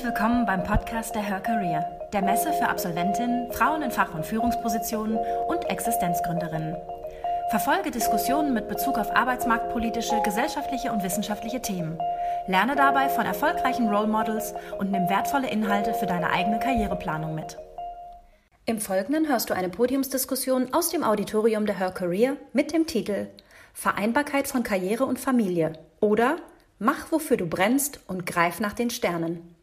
Herzlich willkommen beim Podcast der Her Career, der Messe für Absolventinnen, Frauen in Fach- und Führungspositionen und Existenzgründerinnen. Verfolge Diskussionen mit Bezug auf arbeitsmarktpolitische, gesellschaftliche und wissenschaftliche Themen. Lerne dabei von erfolgreichen Role Models und nimm wertvolle Inhalte für deine eigene Karriereplanung mit. Im Folgenden hörst du eine Podiumsdiskussion aus dem Auditorium der Her Career mit dem Titel Vereinbarkeit von Karriere und Familie oder Mach, wofür du brennst und greif nach den Sternen.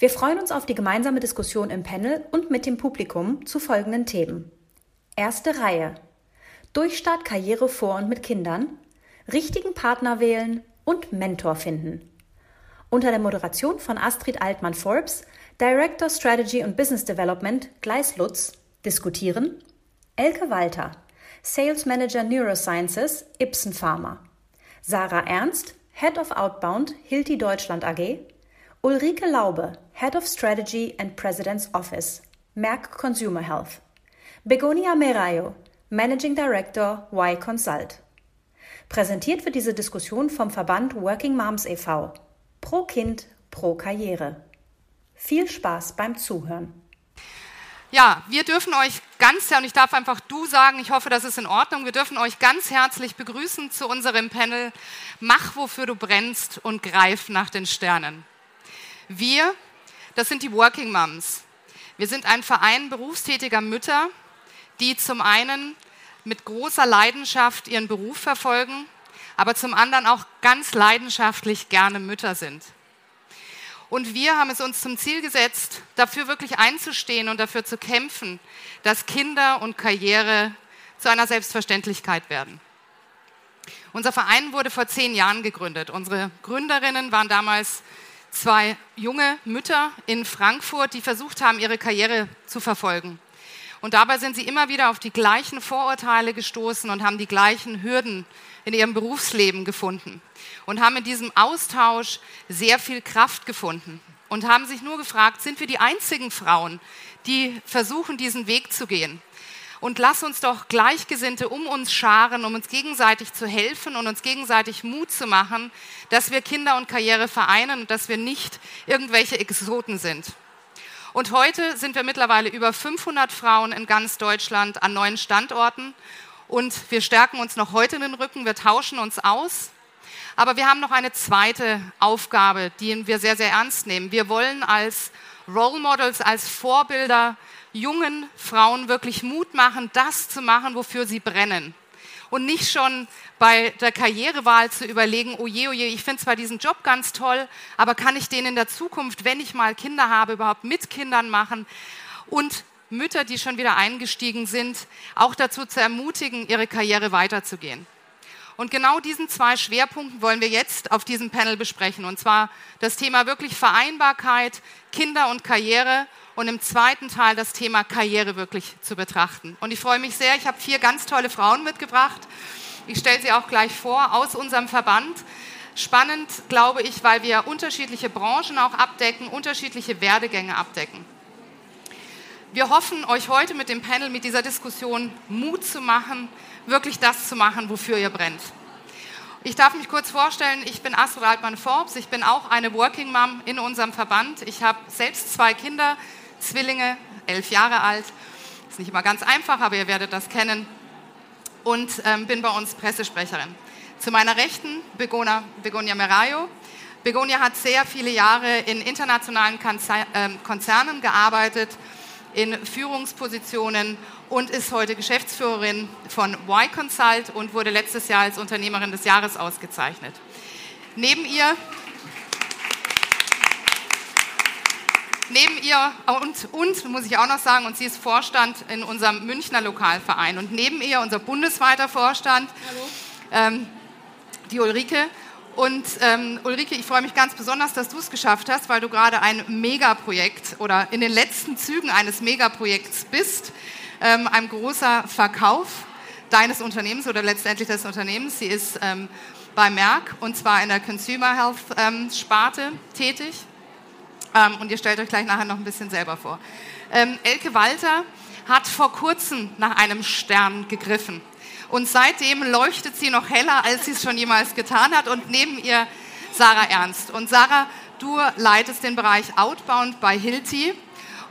Wir freuen uns auf die gemeinsame Diskussion im Panel und mit dem Publikum zu folgenden Themen. Erste Reihe. Durchstart Karriere vor und mit Kindern, richtigen Partner wählen und Mentor finden. Unter der Moderation von Astrid Altmann-Forbes, Director Strategy und Business Development Gleis Lutz, diskutieren Elke Walter, Sales Manager Neurosciences Ibsen Pharma, Sarah Ernst, Head of Outbound Hilti Deutschland AG, Ulrike Laube, Head of Strategy and President's Office, Merck Consumer Health, Begonia Merayo, Managing Director Y Consult. Präsentiert wird diese Diskussion vom Verband Working Moms e.V. Pro Kind, pro Karriere. Viel Spaß beim Zuhören. Ja, wir dürfen euch ganz, und ich darf einfach du sagen, ich hoffe, das ist in Ordnung, wir dürfen euch ganz herzlich begrüßen zu unserem Panel Mach, wofür du brennst und greif nach den Sternen. Wir, das sind die Working Moms. Wir sind ein Verein berufstätiger Mütter, die zum einen mit großer Leidenschaft ihren Beruf verfolgen, aber zum anderen auch ganz leidenschaftlich gerne Mütter sind. Und wir haben es uns zum Ziel gesetzt, dafür wirklich einzustehen und dafür zu kämpfen, dass Kinder und Karriere zu einer Selbstverständlichkeit werden. Unser Verein wurde vor zehn Jahren gegründet. Unsere Gründerinnen waren damals zwei junge Mütter in Frankfurt, die versucht haben, ihre Karriere zu verfolgen. Und dabei sind sie immer wieder auf die gleichen Vorurteile gestoßen und haben die gleichen Hürden in ihrem Berufsleben gefunden und haben in diesem Austausch sehr viel Kraft gefunden und haben sich nur gefragt, sind wir die einzigen Frauen, die versuchen, diesen Weg zu gehen? Und lass uns doch Gleichgesinnte um uns scharen, um uns gegenseitig zu helfen und uns gegenseitig Mut zu machen, dass wir Kinder und Karriere vereinen und dass wir nicht irgendwelche Exoten sind. Und heute sind wir mittlerweile über 500 Frauen in ganz Deutschland an neuen Standorten und wir stärken uns noch heute in den Rücken, wir tauschen uns aus. Aber wir haben noch eine zweite Aufgabe, die wir sehr, sehr ernst nehmen. Wir wollen als Role Models, als Vorbilder jungen Frauen wirklich Mut machen, das zu machen, wofür sie brennen. Und nicht schon bei der Karrierewahl zu überlegen, oh je, oh je, ich finde zwar diesen Job ganz toll, aber kann ich den in der Zukunft, wenn ich mal Kinder habe, überhaupt mit Kindern machen? Und Mütter, die schon wieder eingestiegen sind, auch dazu zu ermutigen, ihre Karriere weiterzugehen. Und genau diesen zwei Schwerpunkten wollen wir jetzt auf diesem Panel besprechen. Und zwar das Thema wirklich Vereinbarkeit, Kinder und Karriere und im zweiten Teil das Thema Karriere wirklich zu betrachten. Und ich freue mich sehr, ich habe vier ganz tolle Frauen mitgebracht. Ich stelle sie auch gleich vor aus unserem Verband. Spannend, glaube ich, weil wir unterschiedliche Branchen auch abdecken, unterschiedliche Werdegänge abdecken. Wir hoffen, euch heute mit dem Panel, mit dieser Diskussion Mut zu machen, wirklich das zu machen, wofür ihr brennt. Ich darf mich kurz vorstellen, ich bin Astrid Altmann-Forbes, ich bin auch eine Working Mom in unserem Verband. Ich habe selbst zwei Kinder, Zwillinge, elf Jahre alt. Ist nicht immer ganz einfach, aber ihr werdet das kennen. Und ähm, bin bei uns Pressesprecherin. Zu meiner Rechten Begonia, Begonia Merayo. Begonia hat sehr viele Jahre in internationalen ähm, Konzernen gearbeitet in Führungspositionen und ist heute Geschäftsführerin von Y Consult und wurde letztes Jahr als Unternehmerin des Jahres ausgezeichnet. Neben ihr Neben ihr und, und, muss ich auch noch sagen, und sie ist Vorstand in unserem Münchner Lokalverein. Und neben ihr unser bundesweiter Vorstand, ähm, die Ulrike, und ähm, Ulrike, ich freue mich ganz besonders, dass du es geschafft hast, weil du gerade ein Megaprojekt oder in den letzten Zügen eines Megaprojekts bist, ähm, ein großer Verkauf deines Unternehmens oder letztendlich des Unternehmens. Sie ist ähm, bei Merck und zwar in der Consumer Health ähm, Sparte tätig. Ähm, und ihr stellt euch gleich nachher noch ein bisschen selber vor. Ähm, Elke Walter hat vor kurzem nach einem Stern gegriffen. Und seitdem leuchtet sie noch heller, als sie es schon jemals getan hat. Und neben ihr Sarah Ernst. Und Sarah, Du leitest den Bereich Outbound bei Hilti.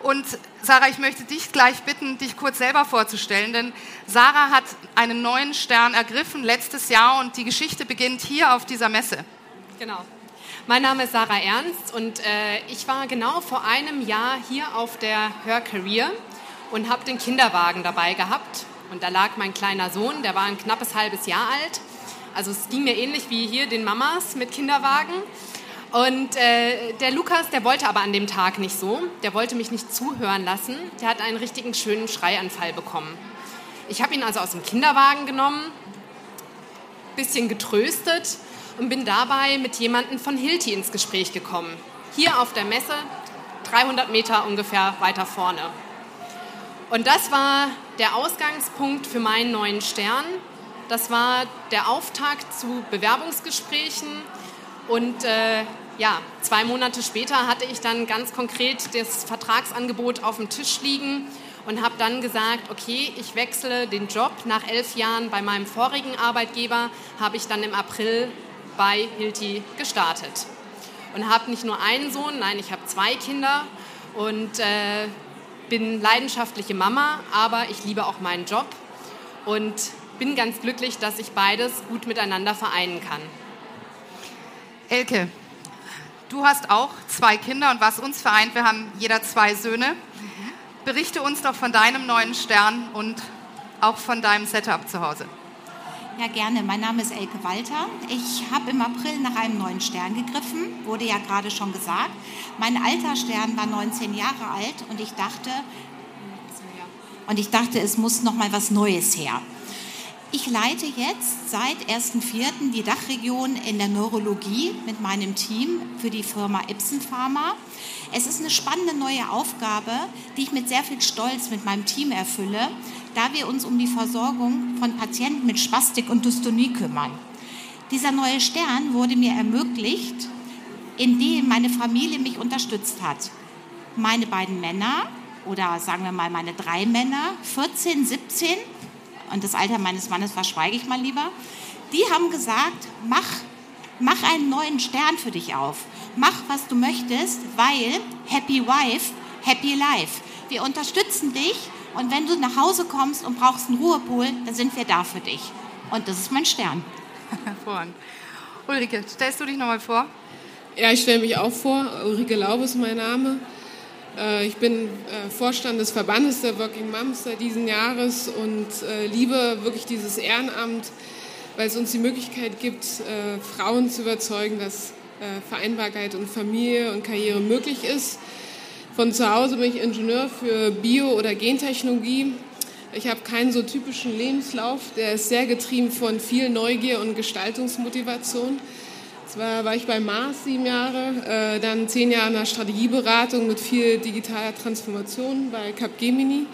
Und Sarah, ich möchte dich gleich bitten, dich kurz selber vorzustellen, denn Sarah hat einen neuen Stern ergriffen letztes Jahr und die Geschichte beginnt hier auf dieser Messe. Genau. Mein Name ist Sarah Ernst und äh, ich war genau vor einem Jahr hier auf der Her Career und habe den Kinderwagen dabei gehabt. Und da lag mein kleiner Sohn, der war ein knappes halbes Jahr alt. Also es ging mir ähnlich wie hier den Mamas mit Kinderwagen. Und äh, der Lukas, der wollte aber an dem Tag nicht so. Der wollte mich nicht zuhören lassen. Der hat einen richtigen schönen Schreianfall bekommen. Ich habe ihn also aus dem Kinderwagen genommen, bisschen getröstet und bin dabei mit jemandem von Hilti ins Gespräch gekommen. Hier auf der Messe, 300 Meter ungefähr weiter vorne. Und das war der Ausgangspunkt für meinen neuen Stern. Das war der Auftakt zu Bewerbungsgesprächen und äh, ja, zwei Monate später hatte ich dann ganz konkret das Vertragsangebot auf dem Tisch liegen und habe dann gesagt, okay, ich wechsle den Job. Nach elf Jahren bei meinem vorigen Arbeitgeber habe ich dann im April bei Hilti gestartet. Und habe nicht nur einen Sohn, nein, ich habe zwei Kinder und äh, bin leidenschaftliche Mama, aber ich liebe auch meinen Job und bin ganz glücklich, dass ich beides gut miteinander vereinen kann. Elke, du hast auch zwei Kinder und was uns vereint, wir haben jeder zwei Söhne. Berichte uns doch von deinem neuen Stern und auch von deinem Setup zu Hause. Ja, gerne. Mein Name ist Elke Walter. Ich habe im April nach einem neuen Stern gegriffen, wurde ja gerade schon gesagt. Mein alter Stern war 19 Jahre alt und ich dachte, und ich dachte, es muss noch mal was Neues her. Ich leite jetzt seit 1.4. die Dachregion in der Neurologie mit meinem Team für die Firma Ipsen Pharma. Es ist eine spannende neue Aufgabe, die ich mit sehr viel Stolz mit meinem Team erfülle, da wir uns um die Versorgung von Patienten mit Spastik und Dystonie kümmern. Dieser neue Stern wurde mir ermöglicht, indem meine Familie mich unterstützt hat. Meine beiden Männer oder sagen wir mal meine drei Männer, 14, 17 und das Alter meines Mannes verschweige ich mal lieber, die haben gesagt, mach, mach einen neuen Stern für dich auf. Mach, was du möchtest, weil Happy Wife, Happy Life. Wir unterstützen dich und wenn du nach Hause kommst und brauchst einen Ruhepol, dann sind wir da für dich. Und das ist mein Stern. Hervorragend. Ulrike, stellst du dich nochmal vor? Ja, ich stelle mich auch vor. Ulrike Laub ist mein Name. Äh, ich bin äh, Vorstand des Verbandes der Working Moms seit diesen Jahres und äh, liebe wirklich dieses Ehrenamt, weil es uns die Möglichkeit gibt, Frauen zu überzeugen, dass Vereinbarkeit und Familie und Karriere möglich ist. Von zu Hause bin ich Ingenieur für Bio- oder Gentechnologie. Ich habe keinen so typischen Lebenslauf, der ist sehr getrieben von viel Neugier und Gestaltungsmotivation. Zwar war ich bei Mars sieben Jahre, äh, dann zehn Jahre in der Strategieberatung mit viel digitaler Transformation bei Capgemini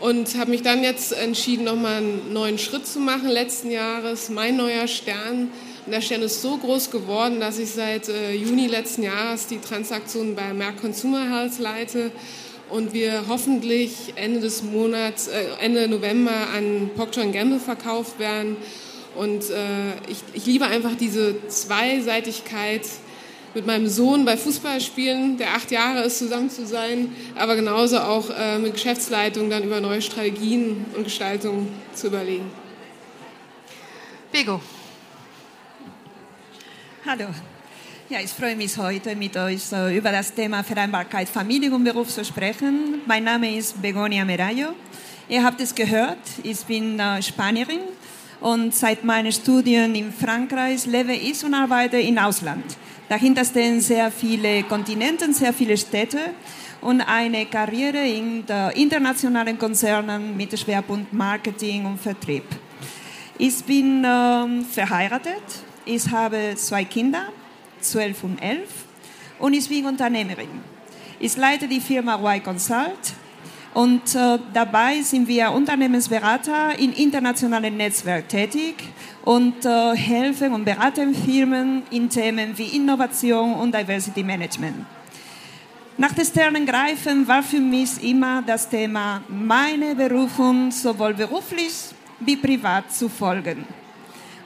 und habe mich dann jetzt entschieden, nochmal einen neuen Schritt zu machen letzten Jahres, mein neuer Stern. Und der Stern ist so groß geworden, dass ich seit äh, Juni letzten Jahres die Transaktionen bei Merck Consumer Health leite und wir hoffentlich Ende des Monats, äh, Ende November an Procter Gamble verkauft werden und äh, ich, ich liebe einfach diese Zweiseitigkeit mit meinem Sohn bei Fußballspielen, der acht Jahre ist, zusammen zu sein, aber genauso auch äh, mit Geschäftsleitung dann über neue Strategien und Gestaltung zu überlegen. Bego. Hallo. Ja, ich freue mich heute mit euch über das Thema Vereinbarkeit Familie und Beruf zu sprechen. Mein Name ist Begonia Merayo. Ihr habt es gehört, ich bin äh, Spanierin und seit meinen Studien in Frankreich lebe ich und arbeite im Ausland. Dahinter stehen sehr viele Kontinente, sehr viele Städte und eine Karriere in internationalen Konzernen mit Schwerpunkt Marketing und Vertrieb. Ich bin äh, verheiratet, ich habe zwei Kinder, zwölf und elf, und ich bin Unternehmerin. Ich leite die Firma Y Consult und äh, dabei sind wir Unternehmensberater in internationalen Netzwerken tätig und äh, helfen und beraten Firmen in Themen wie Innovation und Diversity Management. Nach den Sternen greifen war für mich immer das Thema, meine Berufung sowohl beruflich wie privat zu folgen.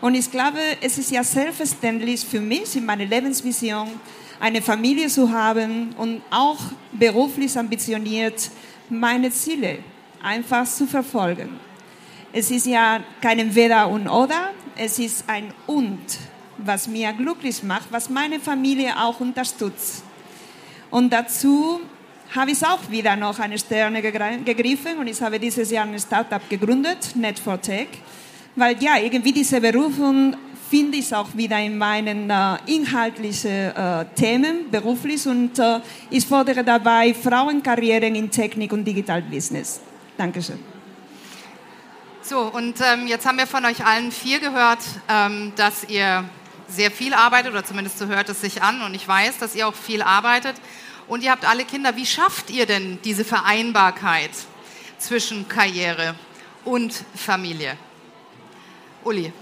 Und ich glaube, es ist ja selbstverständlich für mich in meiner Lebensvision, eine Familie zu haben und auch beruflich ambitioniert meine Ziele einfach zu verfolgen. Es ist ja kein Weder und Oder, es ist ein Und, was mir glücklich macht, was meine Familie auch unterstützt. Und dazu habe ich auch wieder noch eine Sterne gegriffen und ich habe dieses Jahr ein Startup gegründet, Net for Tech, weil ja, irgendwie diese Berufung finde ich auch wieder in meinen äh, inhaltlichen äh, Themen beruflich und äh, ich fordere dabei Frauenkarrieren in Technik und Digital Business. Dankeschön. So, und ähm, jetzt haben wir von euch allen vier gehört, ähm, dass ihr sehr viel arbeitet, oder zumindest so hört es sich an. Und ich weiß, dass ihr auch viel arbeitet. Und ihr habt alle Kinder. Wie schafft ihr denn diese Vereinbarkeit zwischen Karriere und Familie? Uli.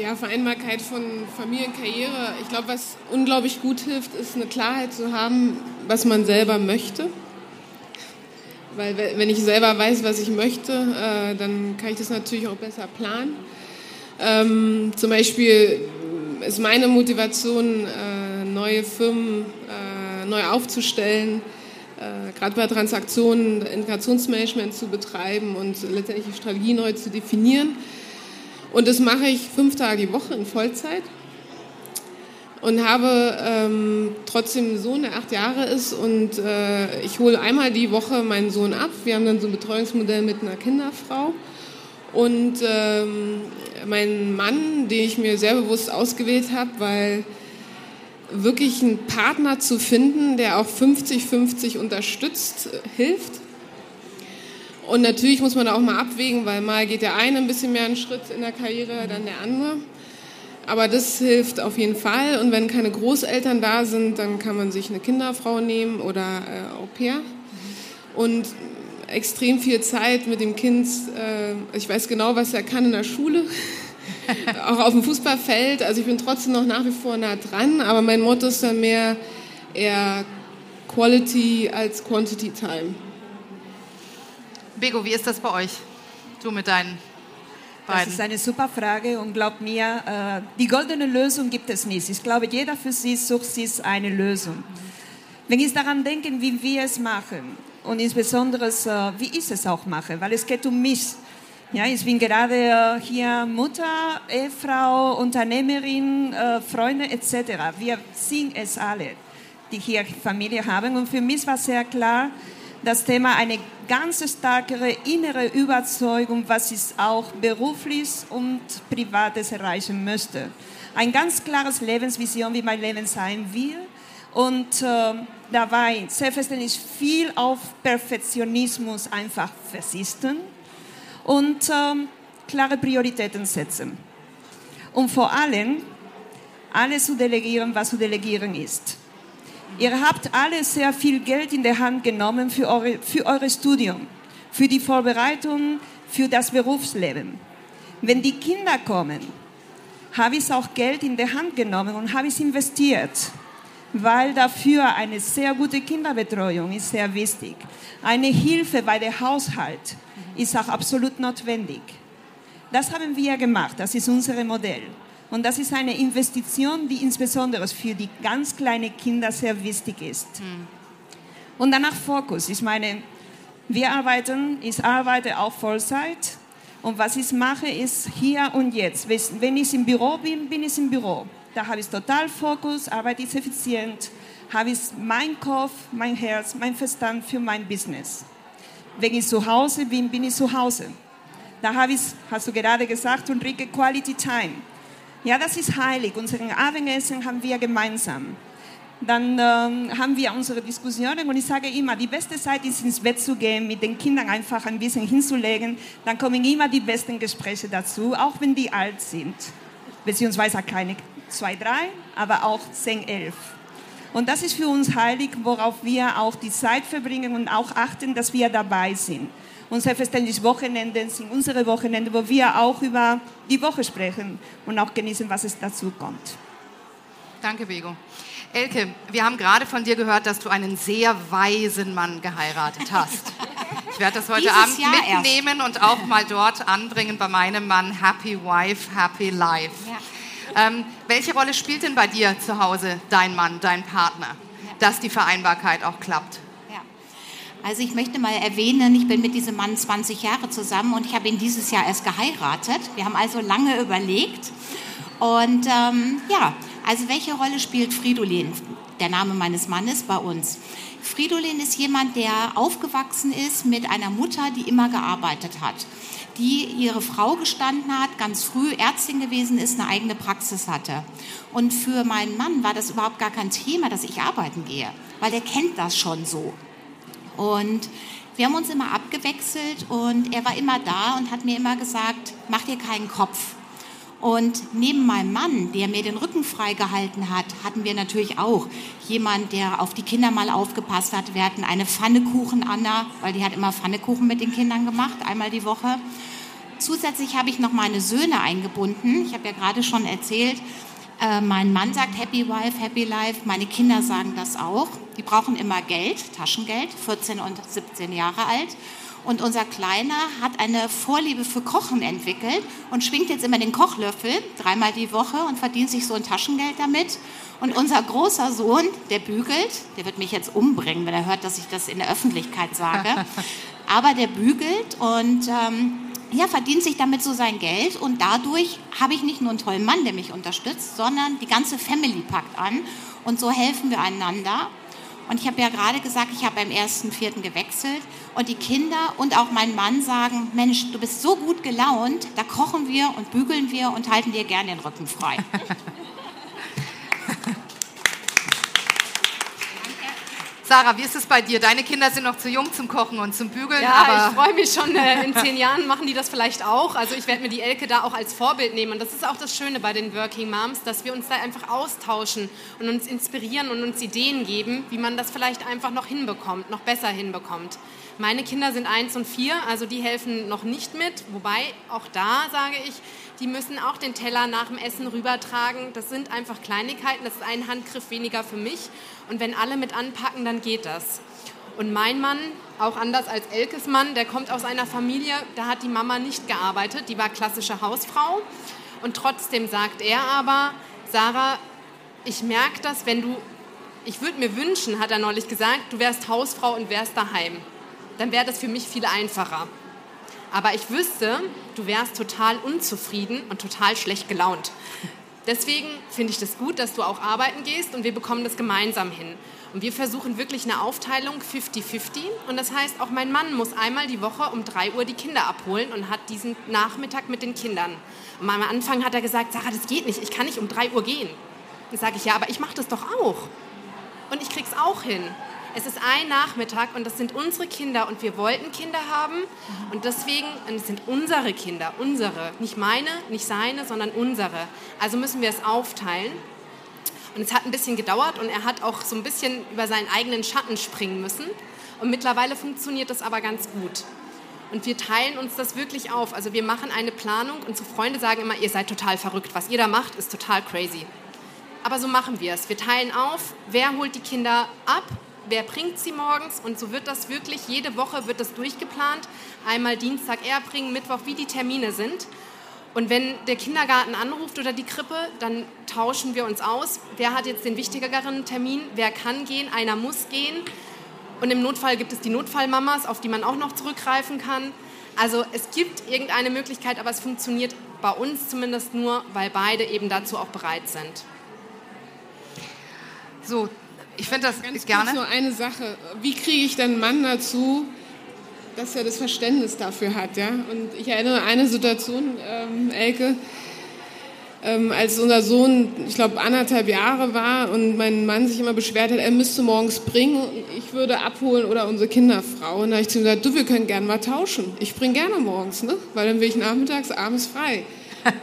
Ja, Vereinbarkeit von Familie und Karriere. Ich glaube, was unglaublich gut hilft, ist eine Klarheit zu haben, was man selber möchte. Weil wenn ich selber weiß, was ich möchte, äh, dann kann ich das natürlich auch besser planen. Ähm, zum Beispiel ist meine Motivation, äh, neue Firmen äh, neu aufzustellen, äh, gerade bei Transaktionen Integrationsmanagement zu betreiben und letztendlich die Strategie neu zu definieren. Und das mache ich fünf Tage die Woche in Vollzeit und habe ähm, trotzdem einen Sohn, der acht Jahre ist und äh, ich hole einmal die Woche meinen Sohn ab. Wir haben dann so ein Betreuungsmodell mit einer Kinderfrau und ähm, mein Mann, den ich mir sehr bewusst ausgewählt habe, weil wirklich einen Partner zu finden, der auch 50-50 unterstützt, hilft. Und natürlich muss man da auch mal abwägen, weil mal geht der eine ein bisschen mehr einen Schritt in der Karriere, dann der andere. Aber das hilft auf jeden Fall. Und wenn keine Großeltern da sind, dann kann man sich eine Kinderfrau nehmen oder äh, Au pair. Und extrem viel Zeit mit dem Kind. Äh, ich weiß genau, was er kann in der Schule. auch auf dem Fußballfeld. Also ich bin trotzdem noch nach wie vor nah dran. Aber mein Motto ist dann mehr eher Quality als Quantity Time. Bego, wie ist das bei euch? Du mit deinen Beiden. Das ist eine super Frage und glaub mir, äh, die goldene Lösung gibt es nicht. Ich glaube, jeder für sich sucht sich eine Lösung. Wenn ich daran denke, wie wir es machen und insbesondere wie ich es auch mache, weil es geht um mich. Ja, ich bin gerade äh, hier Mutter, Ehefrau, Unternehmerin, Freunde etc. Wir sind es alle, die hier Familie haben und für mich war sehr klar, das Thema eine ganz starke innere Überzeugung, was ich auch beruflich und privates erreichen möchte. Ein ganz klares Lebensvision, wie mein Leben sein will. Und äh, dabei selbstverständlich viel auf Perfektionismus einfach versisten und äh, klare Prioritäten setzen. Und vor allem alles zu delegieren, was zu delegieren ist. Ihr habt alle sehr viel Geld in der Hand genommen für eure, für eure Studium, für die Vorbereitung, für das Berufsleben. Wenn die Kinder kommen, habe ich auch Geld in der Hand genommen und habe es investiert, weil dafür eine sehr gute Kinderbetreuung ist sehr wichtig. Eine Hilfe bei der Haushalt ist auch absolut notwendig. Das haben wir gemacht, das ist unser Modell. Und das ist eine Investition, die insbesondere für die ganz kleinen Kinder sehr wichtig ist. Mhm. Und danach Fokus. Ich meine, wir arbeiten, ich arbeite auch Vollzeit. Und was ich mache, ist hier und jetzt. Wenn ich im Büro bin, bin ich im Büro. Da habe ich total Fokus, arbeite ich effizient, habe ich mein Kopf, mein Herz, mein Verstand für mein Business. Wenn ich zu Hause bin, bin ich zu Hause. Da habe ich, hast du gerade gesagt, Ulrike, Quality Time. Ja, das ist heilig. Unseren Abendessen haben wir gemeinsam. Dann ähm, haben wir unsere Diskussionen und ich sage immer, die beste Zeit ist ins Bett zu gehen, mit den Kindern einfach ein bisschen hinzulegen. Dann kommen immer die besten Gespräche dazu, auch wenn die alt sind. Beziehungsweise keine zwei, drei, aber auch zehn, elf. Und das ist für uns heilig, worauf wir auch die Zeit verbringen und auch achten, dass wir dabei sind. Und selbstverständlich Wochenenden sind unsere Wochenende, wo wir auch über die Woche sprechen und auch genießen, was es dazu kommt. Danke, Bego. Elke, wir haben gerade von dir gehört, dass du einen sehr weisen Mann geheiratet hast. Ich werde das heute Dieses Abend Jahr mitnehmen erst. und auch mal dort anbringen bei meinem Mann. Happy Wife, Happy Life. Ja. Ähm, welche Rolle spielt denn bei dir zu Hause dein Mann, dein Partner, dass die Vereinbarkeit auch klappt? Also ich möchte mal erwähnen, ich bin mit diesem Mann 20 Jahre zusammen und ich habe ihn dieses Jahr erst geheiratet. Wir haben also lange überlegt. Und ähm, ja, also welche Rolle spielt Fridolin, der Name meines Mannes, bei uns? Fridolin ist jemand, der aufgewachsen ist mit einer Mutter, die immer gearbeitet hat die ihre Frau gestanden hat, ganz früh Ärztin gewesen ist, eine eigene Praxis hatte. Und für meinen Mann war das überhaupt gar kein Thema, dass ich arbeiten gehe, weil der kennt das schon so. Und wir haben uns immer abgewechselt und er war immer da und hat mir immer gesagt, mach dir keinen Kopf. Und neben meinem Mann, der mir den Rücken freigehalten hat, hatten wir natürlich auch jemand, der auf die Kinder mal aufgepasst hat. Wir hatten eine Pfannekuchen-Anna, weil die hat immer Pfannekuchen mit den Kindern gemacht, einmal die Woche. Zusätzlich habe ich noch meine Söhne eingebunden. Ich habe ja gerade schon erzählt, äh, mein Mann sagt Happy Wife, Happy Life. Meine Kinder sagen das auch. Die brauchen immer Geld, Taschengeld, 14 und 17 Jahre alt. Und unser Kleiner hat eine Vorliebe für Kochen entwickelt und schwingt jetzt immer den Kochlöffel dreimal die Woche und verdient sich so ein Taschengeld damit. Und unser großer Sohn, der bügelt, der wird mich jetzt umbringen, wenn er hört, dass ich das in der Öffentlichkeit sage. Aber der bügelt und ähm, ja, verdient sich damit so sein Geld und dadurch habe ich nicht nur einen tollen Mann, der mich unterstützt, sondern die ganze Family packt an und so helfen wir einander. Und ich habe ja gerade gesagt, ich habe beim ersten Vierten gewechselt und die Kinder und auch mein Mann sagen, Mensch, du bist so gut gelaunt, da kochen wir und bügeln wir und halten dir gerne den Rücken frei. Sarah, wie ist es bei dir? Deine Kinder sind noch zu jung zum Kochen und zum Bügeln. Ja, aber ich freue mich schon. Äh, in zehn Jahren machen die das vielleicht auch. Also ich werde mir die Elke da auch als Vorbild nehmen. Und das ist auch das Schöne bei den Working Moms, dass wir uns da einfach austauschen und uns inspirieren und uns Ideen geben, wie man das vielleicht einfach noch hinbekommt, noch besser hinbekommt. Meine Kinder sind eins und vier, also die helfen noch nicht mit. Wobei auch da sage ich, die müssen auch den Teller nach dem Essen rübertragen. Das sind einfach Kleinigkeiten, das ist ein Handgriff weniger für mich. Und wenn alle mit anpacken, dann geht das. Und mein Mann, auch anders als Elkes Mann, der kommt aus einer Familie, da hat die Mama nicht gearbeitet, die war klassische Hausfrau. Und trotzdem sagt er aber, Sarah, ich merke das, wenn du, ich würde mir wünschen, hat er neulich gesagt, du wärst Hausfrau und wärst daheim. Dann wäre das für mich viel einfacher. Aber ich wüsste, du wärst total unzufrieden und total schlecht gelaunt. Deswegen finde ich das gut, dass du auch arbeiten gehst und wir bekommen das gemeinsam hin. Und wir versuchen wirklich eine Aufteilung 50-50. Und das heißt, auch mein Mann muss einmal die Woche um 3 Uhr die Kinder abholen und hat diesen Nachmittag mit den Kindern. Und am Anfang hat er gesagt, Sarah, das geht nicht, ich kann nicht um 3 Uhr gehen. Dann sage ich, ja, aber ich mache das doch auch. Und ich krieg's auch hin. Es ist ein Nachmittag und das sind unsere Kinder und wir wollten Kinder haben und deswegen, und es sind unsere Kinder, unsere, nicht meine, nicht seine, sondern unsere. Also müssen wir es aufteilen. Und es hat ein bisschen gedauert und er hat auch so ein bisschen über seinen eigenen Schatten springen müssen. Und mittlerweile funktioniert das aber ganz gut. Und wir teilen uns das wirklich auf. Also wir machen eine Planung. und Unsere Freunde sagen immer, ihr seid total verrückt. Was ihr da macht, ist total crazy. Aber so machen wir es. Wir teilen auf, wer holt die Kinder ab wer bringt sie morgens und so wird das wirklich, jede Woche wird das durchgeplant. Einmal Dienstag er bringen, Mittwoch, wie die Termine sind. Und wenn der Kindergarten anruft oder die Krippe, dann tauschen wir uns aus. Wer hat jetzt den wichtigeren Termin? Wer kann gehen? Einer muss gehen. Und im Notfall gibt es die Notfallmamas, auf die man auch noch zurückgreifen kann. Also es gibt irgendeine Möglichkeit, aber es funktioniert bei uns zumindest nur, weil beide eben dazu auch bereit sind. So, ich finde das Ganz gerne. Kurz nur eine Sache. Wie kriege ich dann einen Mann dazu, dass er das Verständnis dafür hat? Ja? Und ich erinnere an eine Situation, ähm, Elke, ähm, als unser Sohn, ich glaube, anderthalb Jahre war und mein Mann sich immer beschwert hat, er müsste morgens bringen, ich würde abholen oder unsere Kinderfrau. Und da habe ich zu ihm gesagt, du, wir können gerne mal tauschen. Ich bringe gerne morgens, ne? weil dann bin ich nachmittags, abends frei.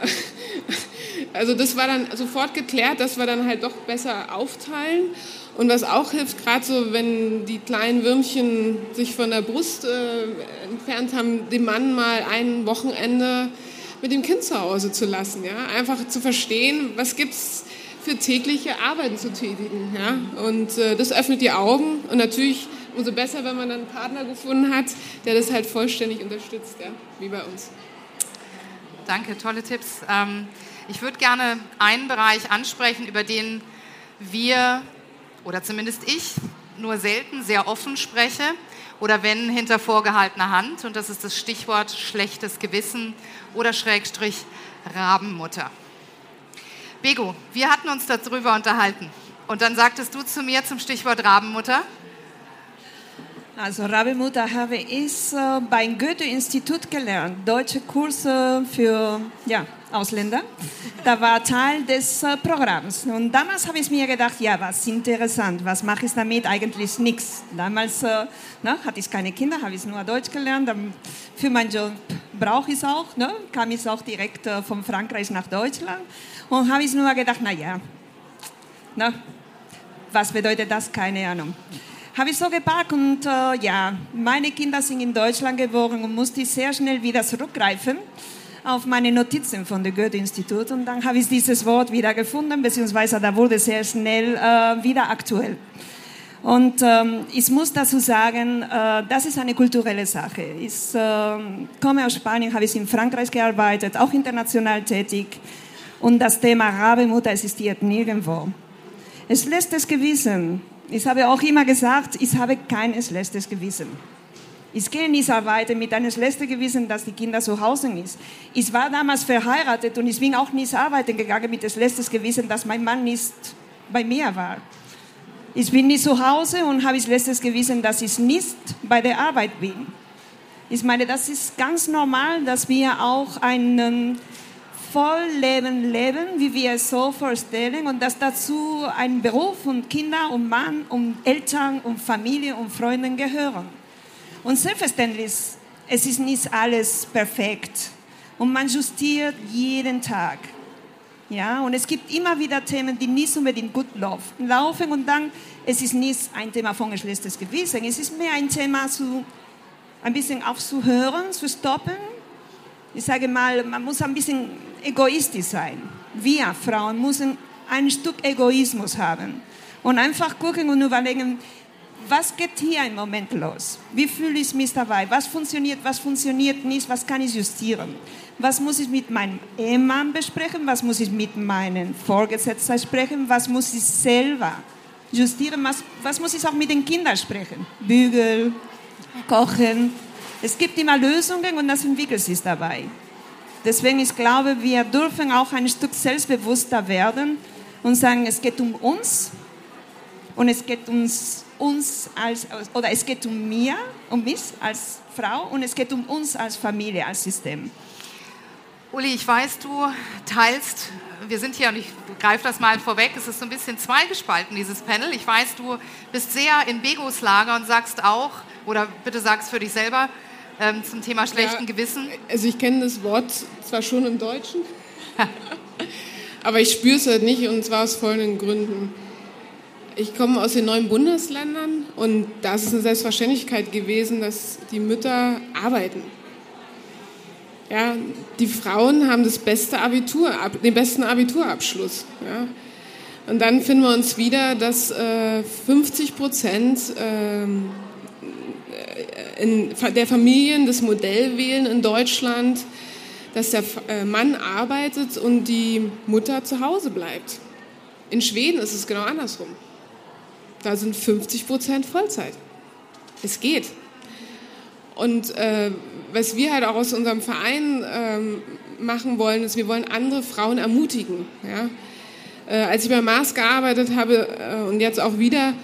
also das war dann sofort geklärt, dass wir dann halt doch besser aufteilen. Und was auch hilft, gerade so, wenn die kleinen Würmchen sich von der Brust äh, entfernt haben, den Mann mal ein Wochenende mit dem Kind zu Hause zu lassen. Ja? Einfach zu verstehen, was gibt es für tägliche Arbeiten zu tätigen. Ja? Und äh, das öffnet die Augen. Und natürlich umso besser, wenn man dann einen Partner gefunden hat, der das halt vollständig unterstützt, ja? wie bei uns. Danke, tolle Tipps. Ähm, Ich würde gerne einen Bereich ansprechen, über den wir oder zumindest ich nur selten sehr offen spreche oder wenn hinter vorgehaltener Hand. Und das ist das Stichwort schlechtes Gewissen oder Schrägstrich Rabenmutter. Bego, wir hatten uns darüber unterhalten. Und dann sagtest du zu mir zum Stichwort Rabenmutter, also Rabenmutter habe ich äh, beim Goethe-Institut gelernt, deutsche Kurse für ja, Ausländer. Da war Teil des äh, Programms. Und damals habe ich mir gedacht, ja, was interessant, was mache ich damit? Eigentlich nichts. Damals äh, ne, hatte ich keine Kinder, habe ich nur Deutsch gelernt. Für meinen Job brauche ich es auch. Ne? Kam ich auch direkt von Frankreich nach Deutschland. Und habe ich nur gedacht, naja, ne, was bedeutet das? Keine Ahnung habe ich so gepackt und äh, ja, meine Kinder sind in Deutschland geboren und musste sehr schnell wieder zurückgreifen auf meine Notizen von dem Goethe-Institut und dann habe ich dieses Wort wieder gefunden, beziehungsweise da wurde sehr schnell äh, wieder aktuell. Und ähm, ich muss dazu sagen, äh, das ist eine kulturelle Sache. Ich äh, komme aus Spanien, habe ich in Frankreich gearbeitet, auch international tätig. Und das Thema Rabemutter existiert nirgendwo. Es lässt es gewissen, ich habe auch immer gesagt, ich habe kein schlechtes Gewissen. Ich gehe nicht arbeiten mit einem schlechten Gewissen, dass die Kinder zu Hause sind. Ich war damals verheiratet und ich bin auch nicht arbeiten gegangen mit dem schlechten Gewissen, dass mein Mann nicht bei mir war. Ich bin nicht zu Hause und habe das schlechtes Gewissen, dass ich nicht bei der Arbeit bin. Ich meine, das ist ganz normal, dass wir auch einen Vollleben leben, wie wir es so vorstellen und dass dazu ein Beruf und Kinder und Mann und Eltern und Familie und Freunde gehören. Und selbstverständlich, es ist nicht alles perfekt und man justiert jeden Tag. Ja, und es gibt immer wieder Themen, die nicht unbedingt gut laufen und dann, es ist nicht ein Thema von geschlechtes Gewissen, es ist mehr ein Thema zu, ein bisschen aufzuhören, zu stoppen. Ich sage mal, man muss ein bisschen egoistisch sein. Wir Frauen müssen ein Stück Egoismus haben und einfach gucken und überlegen, was geht hier im Moment los? Wie fühle ich mich dabei? Was funktioniert, was funktioniert nicht? Was kann ich justieren? Was muss ich mit meinem Ehemann besprechen? Was muss ich mit meinen Vorgesetzten sprechen? Was muss ich selber justieren? Was, was muss ich auch mit den Kindern sprechen? Bügel, kochen. Es gibt immer Lösungen und das entwickelt sich dabei. Deswegen, ich glaube, wir dürfen auch ein Stück selbstbewusster werden und sagen, es geht um uns und es geht uns, uns als, oder es geht um mir, um mich als Frau und es geht um uns als Familie, als System. Uli, ich weiß, du teilst, wir sind hier und ich greife das mal vorweg, es ist so ein bisschen zweigespalten, dieses Panel. Ich weiß, du bist sehr in Begos Lager und sagst auch, oder bitte sagst für dich selber, ähm, zum Thema schlechten ja, Gewissen? Also ich kenne das Wort zwar schon im Deutschen, aber ich spüre es halt nicht und zwar aus folgenden Gründen. Ich komme aus den neuen Bundesländern und da ist es eine Selbstverständlichkeit gewesen, dass die Mütter arbeiten. Ja, die Frauen haben das beste Abitur, den besten Abiturabschluss. Ja. Und dann finden wir uns wieder, dass äh, 50 Prozent äh, in der Familien das Modell wählen in Deutschland, dass der äh, Mann arbeitet und die Mutter zu Hause bleibt. In Schweden ist es genau andersrum. Da sind 50 Prozent Vollzeit. Es geht. Und äh, was wir halt auch aus unserem Verein ähm, machen wollen, ist, wir wollen andere Frauen ermutigen. Ja? Äh, als ich bei Mars gearbeitet habe äh, und jetzt auch wieder,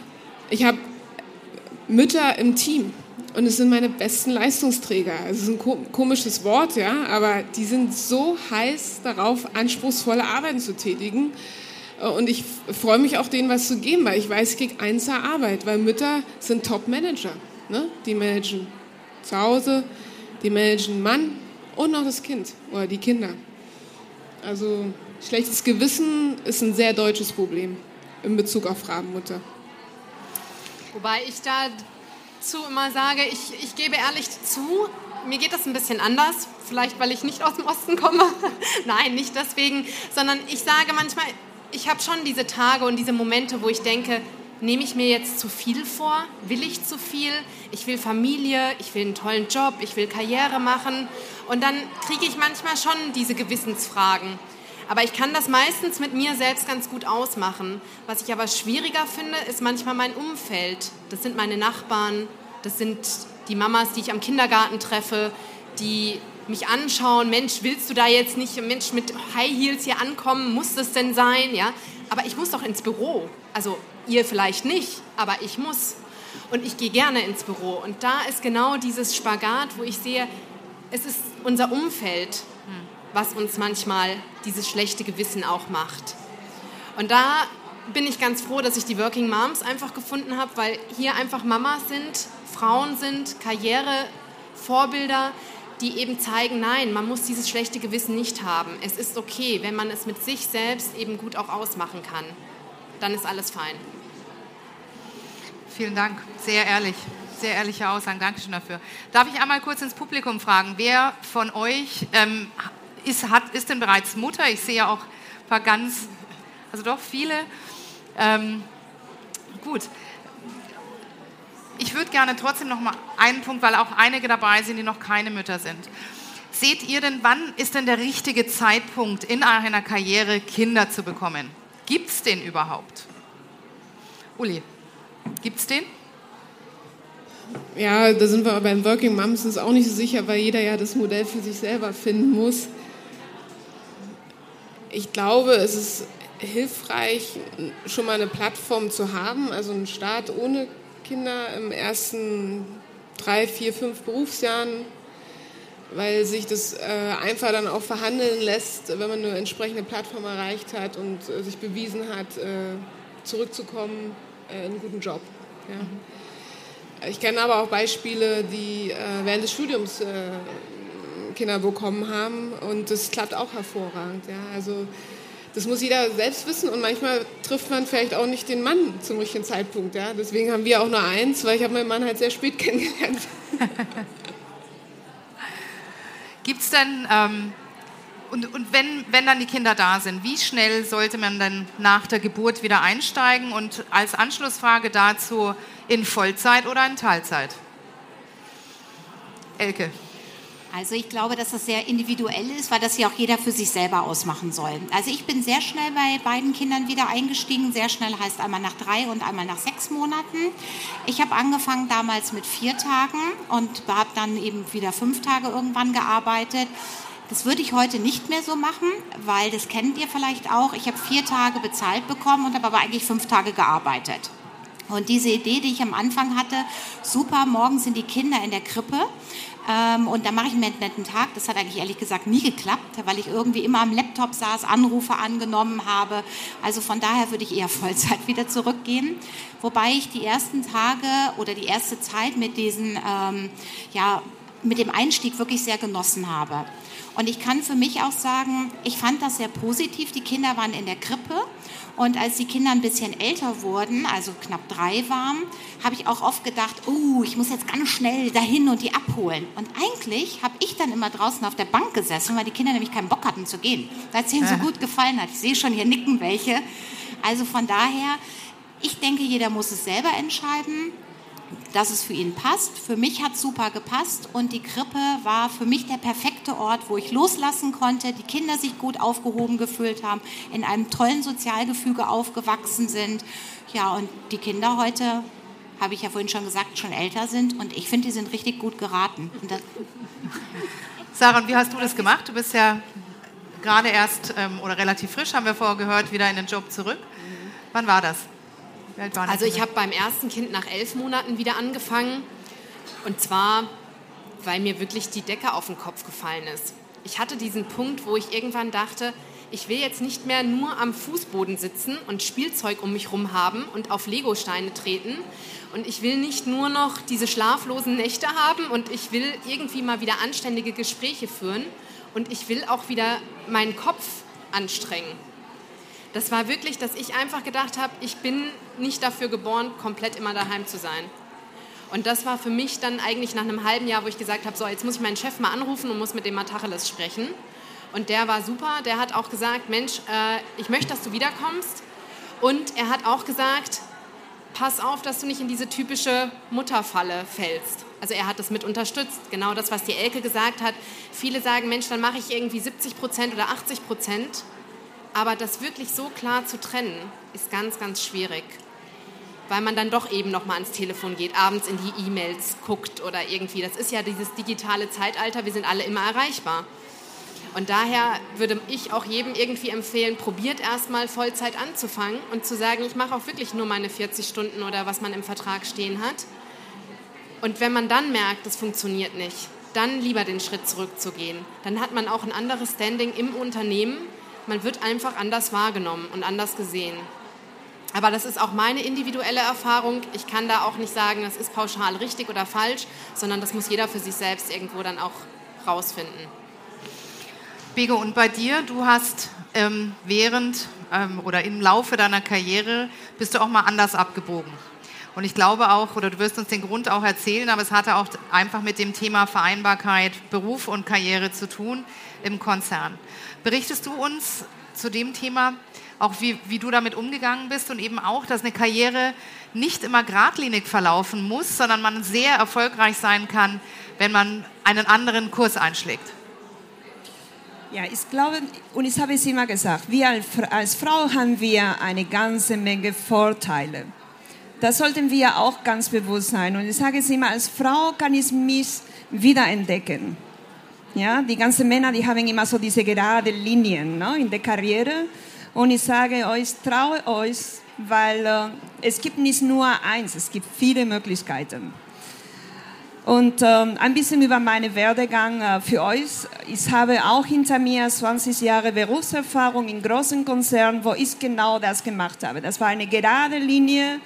ich habe Mütter im Team. Und es sind meine besten Leistungsträger. Es ist ein komisches Wort, ja, aber die sind so heiß darauf, anspruchsvolle Arbeiten zu tätigen. Und ich freue mich auch, denen was zu geben, weil ich weiß, ich kriege eins Arbeit, weil Mütter sind Top-Manager. Ne? Die managen zu Hause, die managen Mann und noch das Kind oder die Kinder. Also schlechtes Gewissen ist ein sehr deutsches Problem in Bezug auf Rabenmutter. Wobei ich da zu immer sage, ich, ich gebe ehrlich zu, mir geht das ein bisschen anders. Vielleicht, weil ich nicht aus dem Osten komme. Nein, nicht deswegen, sondern ich sage manchmal, ich habe schon diese Tage und diese Momente, wo ich denke, nehme ich mir jetzt zu viel vor? Will ich zu viel? Ich will Familie, ich will einen tollen Job, ich will Karriere machen. Und dann kriege ich manchmal schon diese Gewissensfragen. Aber ich kann das meistens mit mir selbst ganz gut ausmachen. Was ich aber schwieriger finde, ist manchmal mein Umfeld. Das sind meine Nachbarn, das sind die Mamas, die ich am Kindergarten treffe, die mich anschauen, Mensch, willst du da jetzt nicht, Mensch, mit High Heels hier ankommen, muss das denn sein? Ja? Aber ich muss doch ins Büro. Also ihr vielleicht nicht, aber ich muss. Und ich gehe gerne ins Büro. Und da ist genau dieses Spagat, wo ich sehe, es ist unser Umfeld, was uns manchmal dieses schlechte Gewissen auch macht. Und da bin ich ganz froh, dass ich die Working Moms einfach gefunden habe, weil hier einfach Mamas sind, Frauen sind, Karriere, Vorbilder, die eben zeigen, nein, man muss dieses schlechte Gewissen nicht haben. Es ist okay, wenn man es mit sich selbst eben gut auch ausmachen kann. Dann ist alles fein. Vielen Dank, sehr ehrlich sehr ehrliche Aussagen. Dankeschön dafür. Darf ich einmal kurz ins Publikum fragen, wer von euch ähm, ist, hat, ist denn bereits Mutter? Ich sehe ja auch ein paar ganz, also doch viele. Ähm, gut. Ich würde gerne trotzdem noch mal einen Punkt, weil auch einige dabei sind, die noch keine Mütter sind. Seht ihr denn, wann ist denn der richtige Zeitpunkt in einer Karriere, Kinder zu bekommen? Gibt es den überhaupt? Uli, gibt es den? Ja, da sind wir beim Working Moms auch nicht so sicher, weil jeder ja das Modell für sich selber finden muss. Ich glaube, es ist hilfreich, schon mal eine Plattform zu haben, also einen Start ohne Kinder im ersten drei, vier, fünf Berufsjahren, weil sich das äh, einfach dann auch verhandeln lässt, wenn man eine entsprechende Plattform erreicht hat und äh, sich bewiesen hat, äh, zurückzukommen in einen guten Job. Ja. Ich kenne aber auch Beispiele, die äh, während des Studiums Kinder bekommen haben und das klappt auch hervorragend. Ja? Also das muss jeder selbst wissen und manchmal trifft man vielleicht auch nicht den Mann zum richtigen Zeitpunkt. Ja? Deswegen haben wir auch nur eins, weil ich habe meinen Mann halt sehr spät kennengelernt. Gibt es denn, ähm, und, und wenn, wenn dann die Kinder da sind, wie schnell sollte man dann nach der Geburt wieder einsteigen? Und als Anschlussfrage dazu, in Vollzeit oder in Teilzeit? Elke. Also ich glaube, dass das sehr individuell ist, weil das ja auch jeder für sich selber ausmachen soll. Also ich bin sehr schnell bei beiden Kindern wieder eingestiegen. Sehr schnell heißt einmal nach drei und einmal nach sechs Monaten. Ich habe angefangen damals mit vier Tagen und habe dann eben wieder fünf Tage irgendwann gearbeitet. Das würde ich heute nicht mehr so machen, weil das kennt ihr vielleicht auch. Ich habe vier Tage bezahlt bekommen und habe aber eigentlich fünf Tage gearbeitet. Und diese Idee, die ich am Anfang hatte, super, morgens sind die Kinder in der Krippe ähm, und dann mache ich mir einen netten Tag. Das hat eigentlich ehrlich gesagt nie geklappt, weil ich irgendwie immer am Laptop saß, Anrufe angenommen habe. Also von daher würde ich eher Vollzeit wieder zurückgehen. Wobei ich die ersten Tage oder die erste Zeit mit diesen, ähm, ja, mit dem Einstieg wirklich sehr genossen habe. Und ich kann für mich auch sagen, ich fand das sehr positiv. Die Kinder waren in der Krippe und als die Kinder ein bisschen älter wurden, also knapp drei waren, habe ich auch oft gedacht, oh, ich muss jetzt ganz schnell dahin und die abholen. Und eigentlich habe ich dann immer draußen auf der Bank gesessen, weil die Kinder nämlich keinen Bock hatten zu gehen, weil es ihnen so gut gefallen hat. Ich sehe schon, hier nicken welche. Also von daher, ich denke, jeder muss es selber entscheiden dass es für ihn passt. Für mich hat es super gepasst und die Krippe war für mich der perfekte Ort, wo ich loslassen konnte, die Kinder sich gut aufgehoben gefühlt haben, in einem tollen Sozialgefüge aufgewachsen sind. Ja, und die Kinder heute, habe ich ja vorhin schon gesagt, schon älter sind und ich finde, die sind richtig gut geraten. Sarah, und wie hast du das gemacht? Du bist ja gerade erst ähm, oder relativ frisch, haben wir vorher gehört, wieder in den Job zurück. Wann war das? Also ich habe beim ersten Kind nach elf Monaten wieder angefangen. Und zwar, weil mir wirklich die Decke auf den Kopf gefallen ist. Ich hatte diesen Punkt, wo ich irgendwann dachte, ich will jetzt nicht mehr nur am Fußboden sitzen und Spielzeug um mich herum haben und auf Legosteine treten. Und ich will nicht nur noch diese schlaflosen Nächte haben und ich will irgendwie mal wieder anständige Gespräche führen und ich will auch wieder meinen Kopf anstrengen. Das war wirklich, dass ich einfach gedacht habe, ich bin nicht dafür geboren, komplett immer daheim zu sein. Und das war für mich dann eigentlich nach einem halben Jahr, wo ich gesagt habe, so jetzt muss ich meinen Chef mal anrufen und muss mit dem Matacheles sprechen. Und der war super, der hat auch gesagt, Mensch, äh, ich möchte, dass du wiederkommst. Und er hat auch gesagt, pass auf, dass du nicht in diese typische Mutterfalle fällst. Also er hat das mit unterstützt, genau das, was die Elke gesagt hat. Viele sagen, Mensch, dann mache ich irgendwie 70 Prozent oder 80 Prozent Aber das wirklich so klar zu trennen, ist ganz, ganz schwierig. Weil man dann doch eben nochmal ans Telefon geht, abends in die E-Mails guckt oder irgendwie. Das ist ja dieses digitale Zeitalter, wir sind alle immer erreichbar. Und daher würde ich auch jedem irgendwie empfehlen, probiert erstmal Vollzeit anzufangen und zu sagen, ich mache auch wirklich nur meine 40 Stunden oder was man im Vertrag stehen hat. Und wenn man dann merkt, das funktioniert nicht, dann lieber den Schritt zurückzugehen. Dann hat man auch ein anderes Standing im Unternehmen. Man wird einfach anders wahrgenommen und anders gesehen. Aber das ist auch meine individuelle Erfahrung. Ich kann da auch nicht sagen, das ist pauschal richtig oder falsch, sondern das muss jeder für sich selbst irgendwo dann auch rausfinden. Bego, und bei dir, du hast ähm, während ähm, oder im Laufe deiner Karriere bist du auch mal anders abgebogen. Und ich glaube auch, oder du wirst uns den Grund auch erzählen, aber es hatte auch einfach mit dem Thema Vereinbarkeit Beruf und Karriere zu tun im Konzern. Berichtest du uns zu dem Thema, auch wie, wie du damit umgegangen bist und eben auch, dass eine Karriere nicht immer geradlinig verlaufen muss, sondern man sehr erfolgreich sein kann, wenn man einen anderen Kurs einschlägt? Ja, ich glaube, und ich habe es immer gesagt, wir als Frau haben wir eine ganze Menge Vorteile. Das sollten wir auch ganz bewusst sein. Und ich sage es immer, als Frau kann ich mich wiederentdecken. Ja, die ganzen Männer, die haben immer so diese gerade Linien ne, in der Karriere. Und ich sage euch, traue euch, weil äh, es gibt nicht nur eins, es gibt viele Möglichkeiten. Und ähm, ein bisschen über meinen Werdegang äh, für euch. Ich habe auch hinter mir 20 Jahre Berufserfahrung in großen Konzernen, wo ich genau das gemacht habe. Das war eine gerade Linie,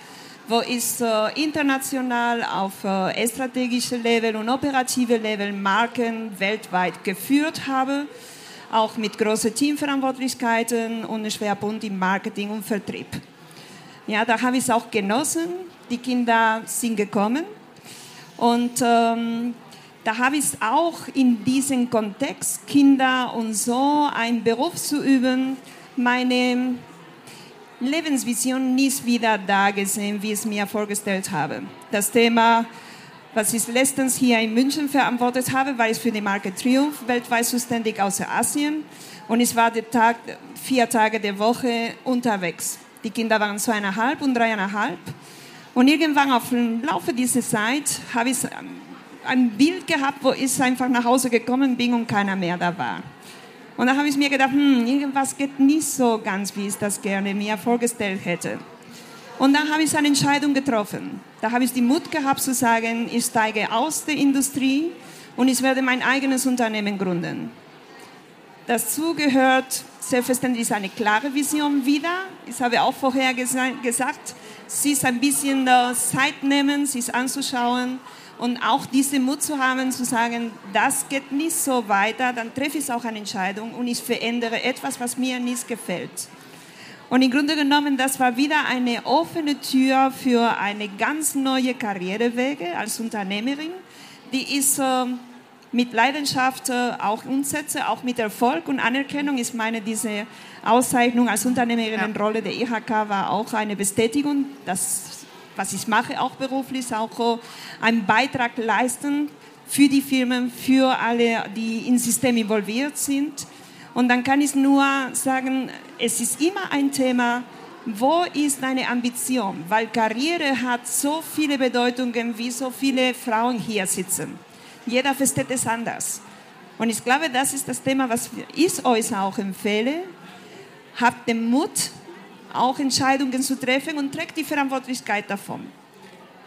wo ich äh, international auf äh, strategische Level und operative Level Marken weltweit geführt habe, auch mit großen Teamverantwortlichkeiten und Schwerpunkt im Marketing und Vertrieb. Ja, da habe ich es auch genossen. Die Kinder sind gekommen und ähm, da habe ich auch in diesem Kontext, Kinder und so, einen Beruf zu üben, meine Lebensvision nicht wieder da gesehen, wie ich es mir vorgestellt habe. Das Thema, was ich letztens hier in München verantwortet habe, war ich für die Marke Triumph weltweit zuständig aus Asien und ich war Tag, vier Tage der Woche unterwegs. Die Kinder waren zweieinhalb und dreieinhalb und irgendwann auf dem Laufe dieser Zeit habe ich ein Bild gehabt, wo ich einfach nach Hause gekommen bin und keiner mehr da war. Und da habe ich mir gedacht, hm, irgendwas geht nicht so ganz, wie ich das gerne mir vorgestellt hätte. Und dann habe ich eine Entscheidung getroffen. Da habe ich den Mut gehabt zu sagen, ich steige aus der Industrie und ich werde mein eigenes Unternehmen gründen. Dazu gehört selbstverständlich eine klare Vision wieder. Ich habe auch vorher gesagt, sich ein bisschen Zeit nehmen, sich anzuschauen und auch diesen Mut zu haben, zu sagen, das geht nicht so weiter, dann treffe ich auch eine Entscheidung und ich verändere etwas, was mir nicht gefällt. Und im Grunde genommen, das war wieder eine offene Tür für eine ganz neue Karrierewege als Unternehmerin, die ist äh, mit Leidenschaft äh, auch umsetze, auch mit Erfolg und Anerkennung. Ich meine, diese Auszeichnung als Unternehmerinnenrolle der IHK war auch eine Bestätigung, dass was ich mache, auch beruflich, auch einen Beitrag leisten für die Firmen, für alle, die im System involviert sind. Und dann kann ich nur sagen, es ist immer ein Thema, wo ist deine Ambition? Weil Karriere hat so viele Bedeutungen, wie so viele Frauen hier sitzen. Jeder versteht es anders. Und ich glaube, das ist das Thema, was ich euch auch empfehle. Habt den Mut, auch Entscheidungen zu treffen und trägt die Verantwortlichkeit davon.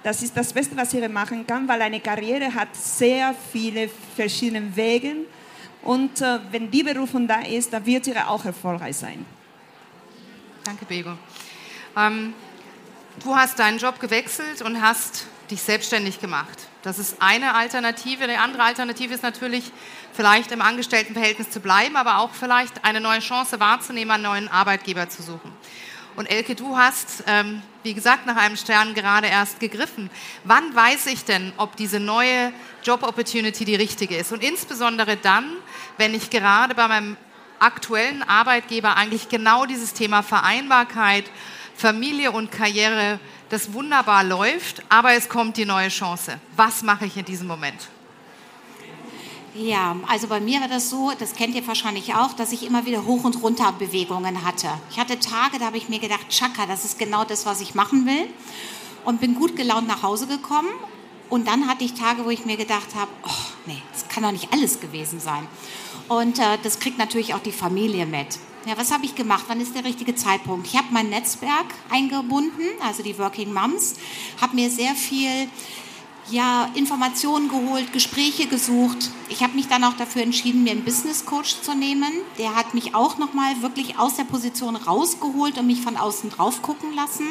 Das ist das Beste, was ihr machen kann, weil eine Karriere hat sehr viele verschiedene Wege. Und äh, wenn die Berufung da ist, dann wird ihr auch erfolgreich sein. Danke, Bego. Ähm, du hast deinen Job gewechselt und hast dich selbstständig gemacht. Das ist eine Alternative. Die andere Alternative ist natürlich, vielleicht im Angestelltenverhältnis zu bleiben, aber auch vielleicht eine neue Chance wahrzunehmen, einen neuen Arbeitgeber zu suchen. Und Elke, du hast, ähm, wie gesagt, nach einem Stern gerade erst gegriffen. Wann weiß ich denn, ob diese neue Job-Opportunity die richtige ist? Und insbesondere dann, wenn ich gerade bei meinem aktuellen Arbeitgeber eigentlich genau dieses Thema Vereinbarkeit, Familie und Karriere, das wunderbar läuft, aber es kommt die neue Chance. Was mache ich in diesem Moment? Ja, also bei mir war das so, das kennt ihr wahrscheinlich auch, dass ich immer wieder Hoch- und Runterbewegungen hatte. Ich hatte Tage, da habe ich mir gedacht, Chaka, das ist genau das, was ich machen will. Und bin gut gelaunt nach Hause gekommen. Und dann hatte ich Tage, wo ich mir gedacht habe, oh nee, das kann doch nicht alles gewesen sein. Und äh, das kriegt natürlich auch die Familie mit. Ja, was habe ich gemacht? Wann ist der richtige Zeitpunkt? Ich habe mein Netzwerk eingebunden, also die Working Moms, habe mir sehr viel ja, Informationen geholt, Gespräche gesucht. Ich habe mich dann auch dafür entschieden, mir einen Business Coach zu nehmen. Der hat mich auch nochmal wirklich aus der Position rausgeholt und mich von außen drauf gucken lassen.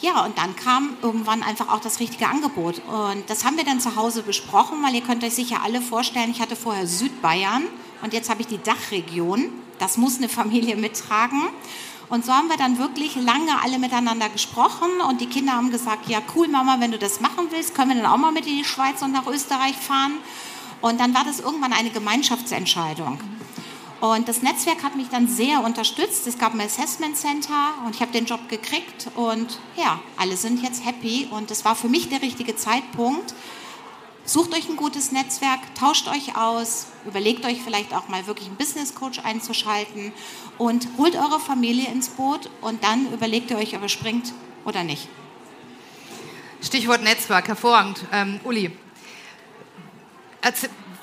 Ja, und dann kam irgendwann einfach auch das richtige Angebot. Und das haben wir dann zu Hause besprochen, weil ihr könnt euch sicher alle vorstellen, ich hatte vorher Südbayern und jetzt habe ich die Dachregion. Das muss eine Familie mittragen. Und so haben wir dann wirklich lange alle miteinander gesprochen und die Kinder haben gesagt, ja cool Mama, wenn du das machen willst, können wir dann auch mal mit in die Schweiz und nach Österreich fahren. Und dann war das irgendwann eine Gemeinschaftsentscheidung. Und das Netzwerk hat mich dann sehr unterstützt. Es gab ein Assessment Center und ich habe den Job gekriegt. Und ja, alle sind jetzt happy. Und es war für mich der richtige Zeitpunkt, Sucht euch ein gutes Netzwerk, tauscht euch aus, überlegt euch vielleicht auch mal wirklich einen Business Coach einzuschalten und holt eure Familie ins Boot und dann überlegt ihr euch, ob ihr springt oder nicht. Stichwort Netzwerk, hervorragend. Ähm, Uli,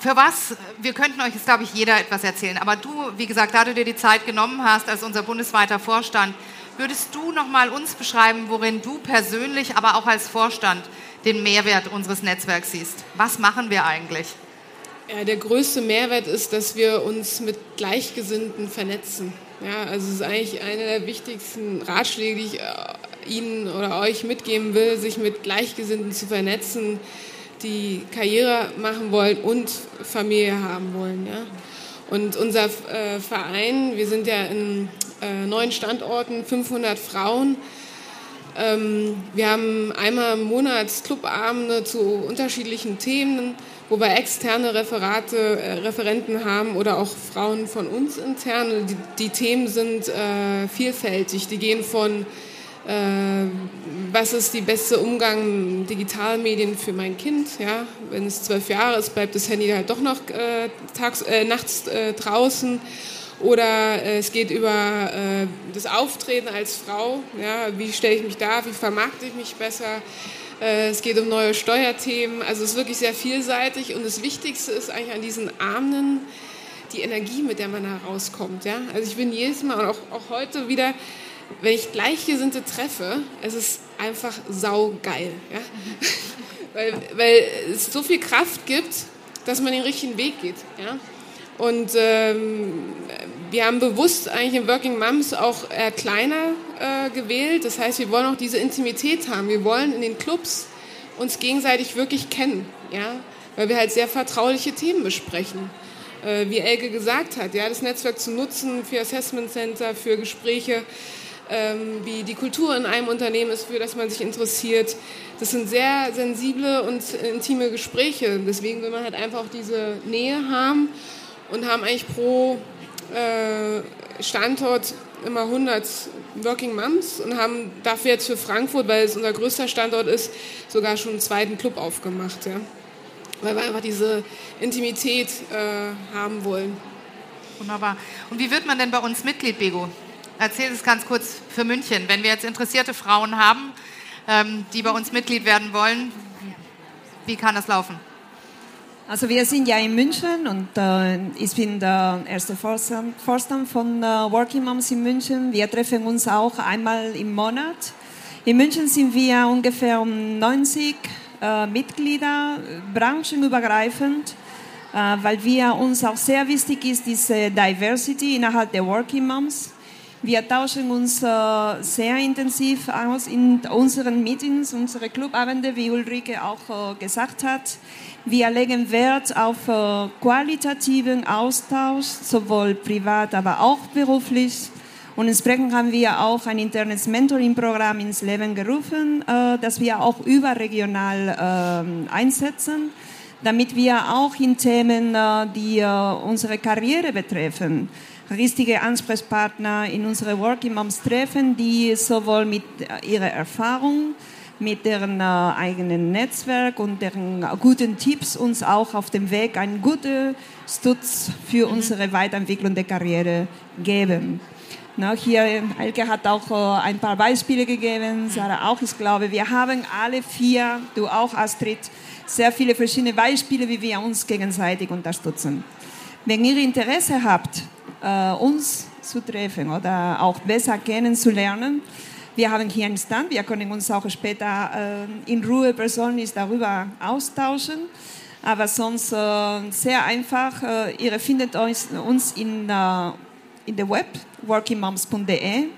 für was, wir könnten euch jetzt, glaube ich, jeder etwas erzählen, aber du, wie gesagt, da du dir die Zeit genommen hast als unser bundesweiter Vorstand, würdest du noch mal uns beschreiben, worin du persönlich, aber auch als Vorstand den Mehrwert unseres Netzwerks siehst. Was machen wir eigentlich? Ja, der größte Mehrwert ist, dass wir uns mit Gleichgesinnten vernetzen. Ja, also es ist eigentlich einer der wichtigsten Ratschläge, die ich äh, Ihnen oder euch mitgeben will, sich mit Gleichgesinnten zu vernetzen, die Karriere machen wollen und Familie haben wollen. Ja. Und unser äh, Verein, wir sind ja in äh, neun Standorten, 500 Frauen, wir haben einmal im Monat Clubabende zu unterschiedlichen Themen, wo wir externe Referate, äh, Referenten haben oder auch Frauen von uns intern. Die, die Themen sind äh, vielfältig. Die gehen von äh, was ist die beste Umgang mit Digitalmedien für mein Kind? Ja, wenn es zwölf Jahre ist, bleibt das Handy halt doch noch äh, tags, äh, nachts äh, draußen oder äh, es geht über äh, das Auftreten als Frau. Ja, wie stelle ich mich da? Wie vermarkte ich mich besser? Äh, es geht um neue Steuerthemen. Also es ist wirklich sehr vielseitig. Und das Wichtigste ist eigentlich an diesen Abenden die Energie, mit der man da rauskommt. Ja? Also ich bin jedes Mal und auch, auch heute wieder, wenn ich Gleichgesinnte treffe, es ist einfach saugeil. Ja? weil, weil es so viel Kraft gibt, dass man den richtigen Weg geht. Ja? Und ähm, wir haben bewusst eigentlich in Working Moms auch eher kleiner äh, gewählt. Das heißt, wir wollen auch diese Intimität haben. Wir wollen in den Clubs uns gegenseitig wirklich kennen, ja, weil wir halt sehr vertrauliche Themen besprechen. Äh, wie Elke gesagt hat, ja, das Netzwerk zu nutzen für Assessment Center, für Gespräche, ähm, wie die Kultur in einem Unternehmen ist, für das man sich interessiert. Das sind sehr sensible und intime Gespräche. Deswegen will man halt einfach auch diese Nähe haben und haben eigentlich pro äh, Standort immer 100 Working Moms und haben dafür jetzt für Frankfurt, weil es unser größter Standort ist, sogar schon einen zweiten Club aufgemacht. Ja? Weil wir einfach diese Intimität äh, haben wollen. Wunderbar. Und wie wird man denn bei uns Mitglied, Bego? Erzähl es ganz kurz für München. Wenn wir jetzt interessierte Frauen haben, ähm, die bei uns Mitglied werden wollen, wie kann das laufen? Also wir sind ja in München und äh, ich bin der erste Vorstand, von äh, Working Moms in München. Wir treffen uns auch einmal im Monat. In München sind wir ungefähr um 90 äh, Mitglieder, branchenübergreifend, äh, weil wir uns auch sehr wichtig ist diese Diversity innerhalb der Working Moms. Wir tauschen uns äh, sehr intensiv aus in unseren Meetings, unsere Clubabende, wie Ulrike auch äh, gesagt hat. Wir legen Wert auf äh, qualitativen Austausch, sowohl privat, aber auch beruflich. Und entsprechend haben wir auch ein internes Mentoring-Programm ins Leben gerufen, äh, das wir auch überregional äh, einsetzen, damit wir auch in Themen, äh, die äh, unsere Karriere betreffen, richtige Ansprechpartner in unsere Working Moms treffen, die sowohl mit ihrer Erfahrung, mit deren äh, eigenen Netzwerk und deren guten Tipps uns auch auf dem Weg einen guten Stutz für mhm. unsere Weiterentwicklung der Karriere geben. Na, hier, Elke hat auch äh, ein paar Beispiele gegeben, Sarah auch. Ich glaube, wir haben alle vier, du auch Astrid, sehr viele verschiedene Beispiele, wie wir uns gegenseitig unterstützen. Wenn ihr Interesse habt, äh, uns zu treffen oder auch besser kennenzulernen, wir haben hier einen Stand, wir können uns auch später äh, in Ruhe persönlich darüber austauschen. Aber sonst äh, sehr einfach, äh, ihr findet uns in, äh, in der Web, workingmoms.de.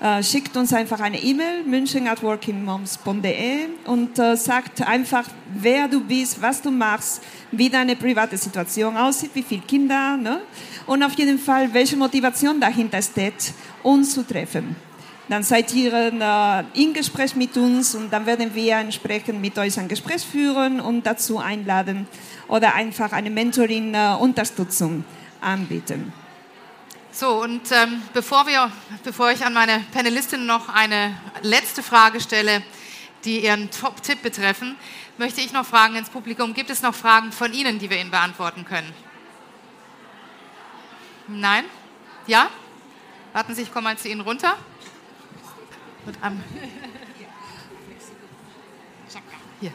Äh, schickt uns einfach eine E-Mail, münchen at workingmoms.de und äh, sagt einfach, wer du bist, was du machst, wie deine private Situation aussieht, wie viele Kinder ne? und auf jeden Fall, welche Motivation dahinter steht, uns zu treffen. Dann seid ihr äh, in Gespräch mit uns und dann werden wir entsprechend mit euch ein Gespräch führen und dazu einladen oder einfach eine Mentoring-Unterstützung äh, anbieten. So, und ähm, bevor, wir, bevor ich an meine Panelistin noch eine letzte Frage stelle, die Ihren Top-Tipp betreffen, möchte ich noch fragen ins Publikum, gibt es noch Fragen von Ihnen, die wir Ihnen beantworten können? Nein? Ja? Warten Sie, ich komme mal zu Ihnen runter. Hier.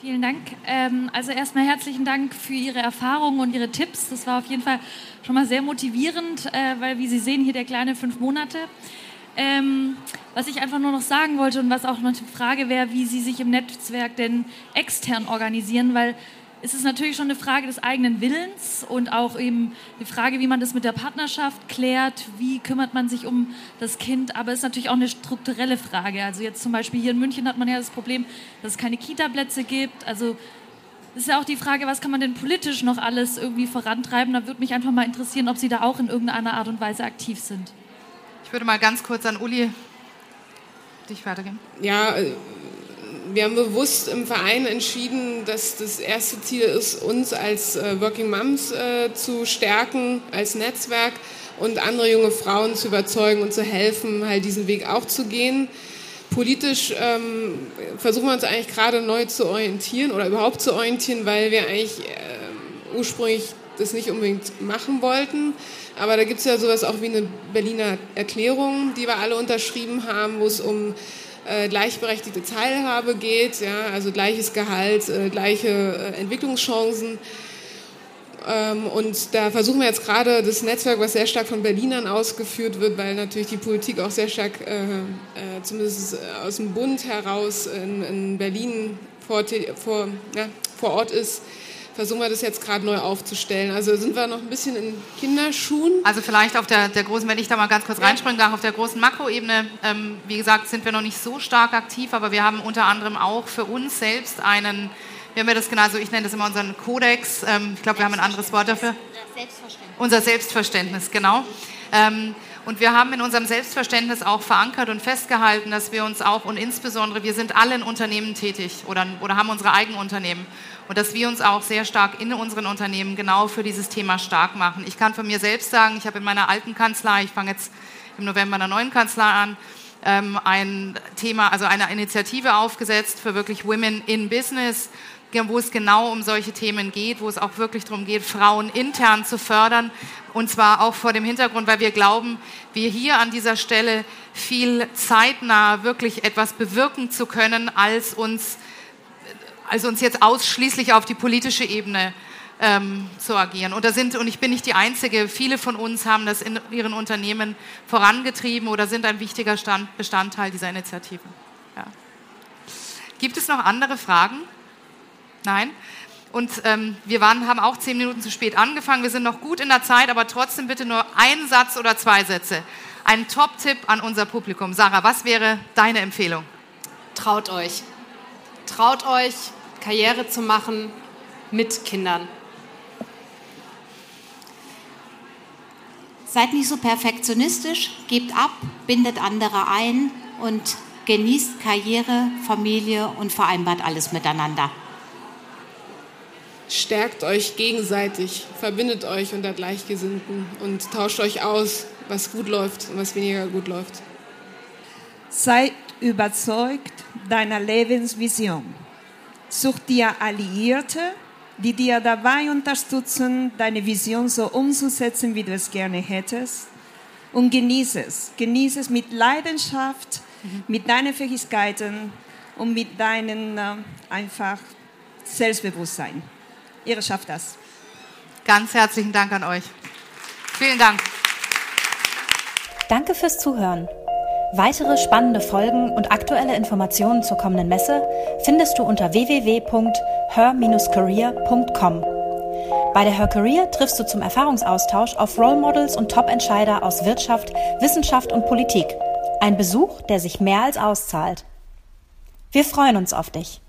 Vielen Dank. Ähm, also erstmal herzlichen Dank für Ihre Erfahrungen und Ihre Tipps. Das war auf jeden Fall schon mal sehr motivierend, äh, weil wie Sie sehen, hier der kleine fünf Monate. Ähm, was ich einfach nur noch sagen wollte und was auch noch eine Frage wäre, wie Sie sich im Netzwerk denn extern organisieren, weil ist es natürlich schon eine Frage des eigenen Willens und auch eben die Frage, wie man das mit der Partnerschaft klärt, wie kümmert man sich um das Kind, aber es ist natürlich auch eine strukturelle Frage. Also jetzt zum Beispiel hier in München hat man ja das Problem, dass es keine Kita-Plätze gibt. Also es ist ja auch die Frage, was kann man denn politisch noch alles irgendwie vorantreiben? Da würde mich einfach mal interessieren, ob Sie da auch in irgendeiner Art und Weise aktiv sind. Ich würde mal ganz kurz an Uli dich weitergeben. Ja, wir haben bewusst im Verein entschieden, dass das erste Ziel ist, uns als äh, Working Moms äh, zu stärken, als Netzwerk und andere junge Frauen zu überzeugen und zu helfen, halt diesen Weg auch zu gehen. Politisch ähm, versuchen wir uns eigentlich gerade neu zu orientieren oder überhaupt zu orientieren, weil wir eigentlich äh, ursprünglich das nicht unbedingt machen wollten. Aber da gibt es ja sowas auch wie eine Berliner Erklärung, die wir alle unterschrieben haben, wo es um äh, gleichberechtigte Teilhabe geht, ja, also gleiches Gehalt, äh, gleiche äh, Entwicklungschancen. Ähm, und da versuchen wir jetzt gerade das Netzwerk, was sehr stark von Berlinern ausgeführt wird, weil natürlich die Politik auch sehr stark, äh, äh, zumindest aus dem Bund heraus in, in Berlin vor, vor, ja, vor Ort ist, versuchen wir das jetzt gerade neu aufzustellen. Also sind wir noch ein bisschen in Kinderschuhen. Also vielleicht auf der, der großen, wenn ich da mal ganz kurz ja. reinspringen darf, auf der großen Makroebene, ähm, wie gesagt, sind wir noch nicht so stark aktiv, aber wir haben unter anderem auch für uns selbst einen, wir haben ja das genau, also ich nenne das immer unseren Kodex, ähm, ich glaube, wir haben ein anderes Wort dafür. Selbstverständnis. Unser Selbstverständnis, genau. Ähm, und wir haben in unserem Selbstverständnis auch verankert und festgehalten, dass wir uns auch und insbesondere, wir sind alle in Unternehmen tätig oder, oder haben unsere eigenen Unternehmen und dass wir uns auch sehr stark in unseren Unternehmen genau für dieses Thema stark machen. Ich kann von mir selbst sagen, ich habe in meiner alten Kanzlei, ich fange jetzt im November einer neuen Kanzlei an, ähm, ein Thema, also eine Initiative aufgesetzt für wirklich Women in Business, wo es genau um solche Themen geht, wo es auch wirklich darum geht, Frauen intern zu fördern. Und zwar auch vor dem Hintergrund, weil wir glauben, wir hier an dieser Stelle viel zeitnah wirklich etwas bewirken zu können, als uns also uns jetzt ausschließlich auf die politische Ebene ähm, zu agieren. Und, da sind, und ich bin nicht die Einzige, viele von uns haben das in ihren Unternehmen vorangetrieben oder sind ein wichtiger Stand, Bestandteil dieser Initiative. Ja. Gibt es noch andere Fragen? Nein? Und ähm, wir waren, haben auch zehn Minuten zu spät angefangen. Wir sind noch gut in der Zeit, aber trotzdem bitte nur ein Satz oder zwei Sätze. Ein Top-Tipp an unser Publikum. Sarah, was wäre deine Empfehlung? Traut euch. Traut euch, Karriere zu machen mit Kindern. Seid nicht so perfektionistisch, gebt ab, bindet andere ein und genießt Karriere, Familie und vereinbart alles miteinander. Stärkt euch gegenseitig, verbindet euch unter Gleichgesinnten und tauscht euch aus, was gut läuft und was weniger gut läuft. Sei überzeugt deiner Lebensvision. Such dir Alliierte, die dir dabei unterstützen, deine Vision so umzusetzen, wie du es gerne hättest. Und genieße es. Genieße es mit Leidenschaft, mit deinen Fähigkeiten und mit deinem äh, einfach Selbstbewusstsein. Ihr schafft das. Ganz herzlichen Dank an euch. Vielen Dank. Danke fürs Zuhören. Weitere spannende Folgen und aktuelle Informationen zur kommenden Messe findest du unter www.her-career.com. Bei der Her Career triffst du zum Erfahrungsaustausch auf Role Models und Top-Entscheider aus Wirtschaft, Wissenschaft und Politik. Ein Besuch, der sich mehr als auszahlt. Wir freuen uns auf dich.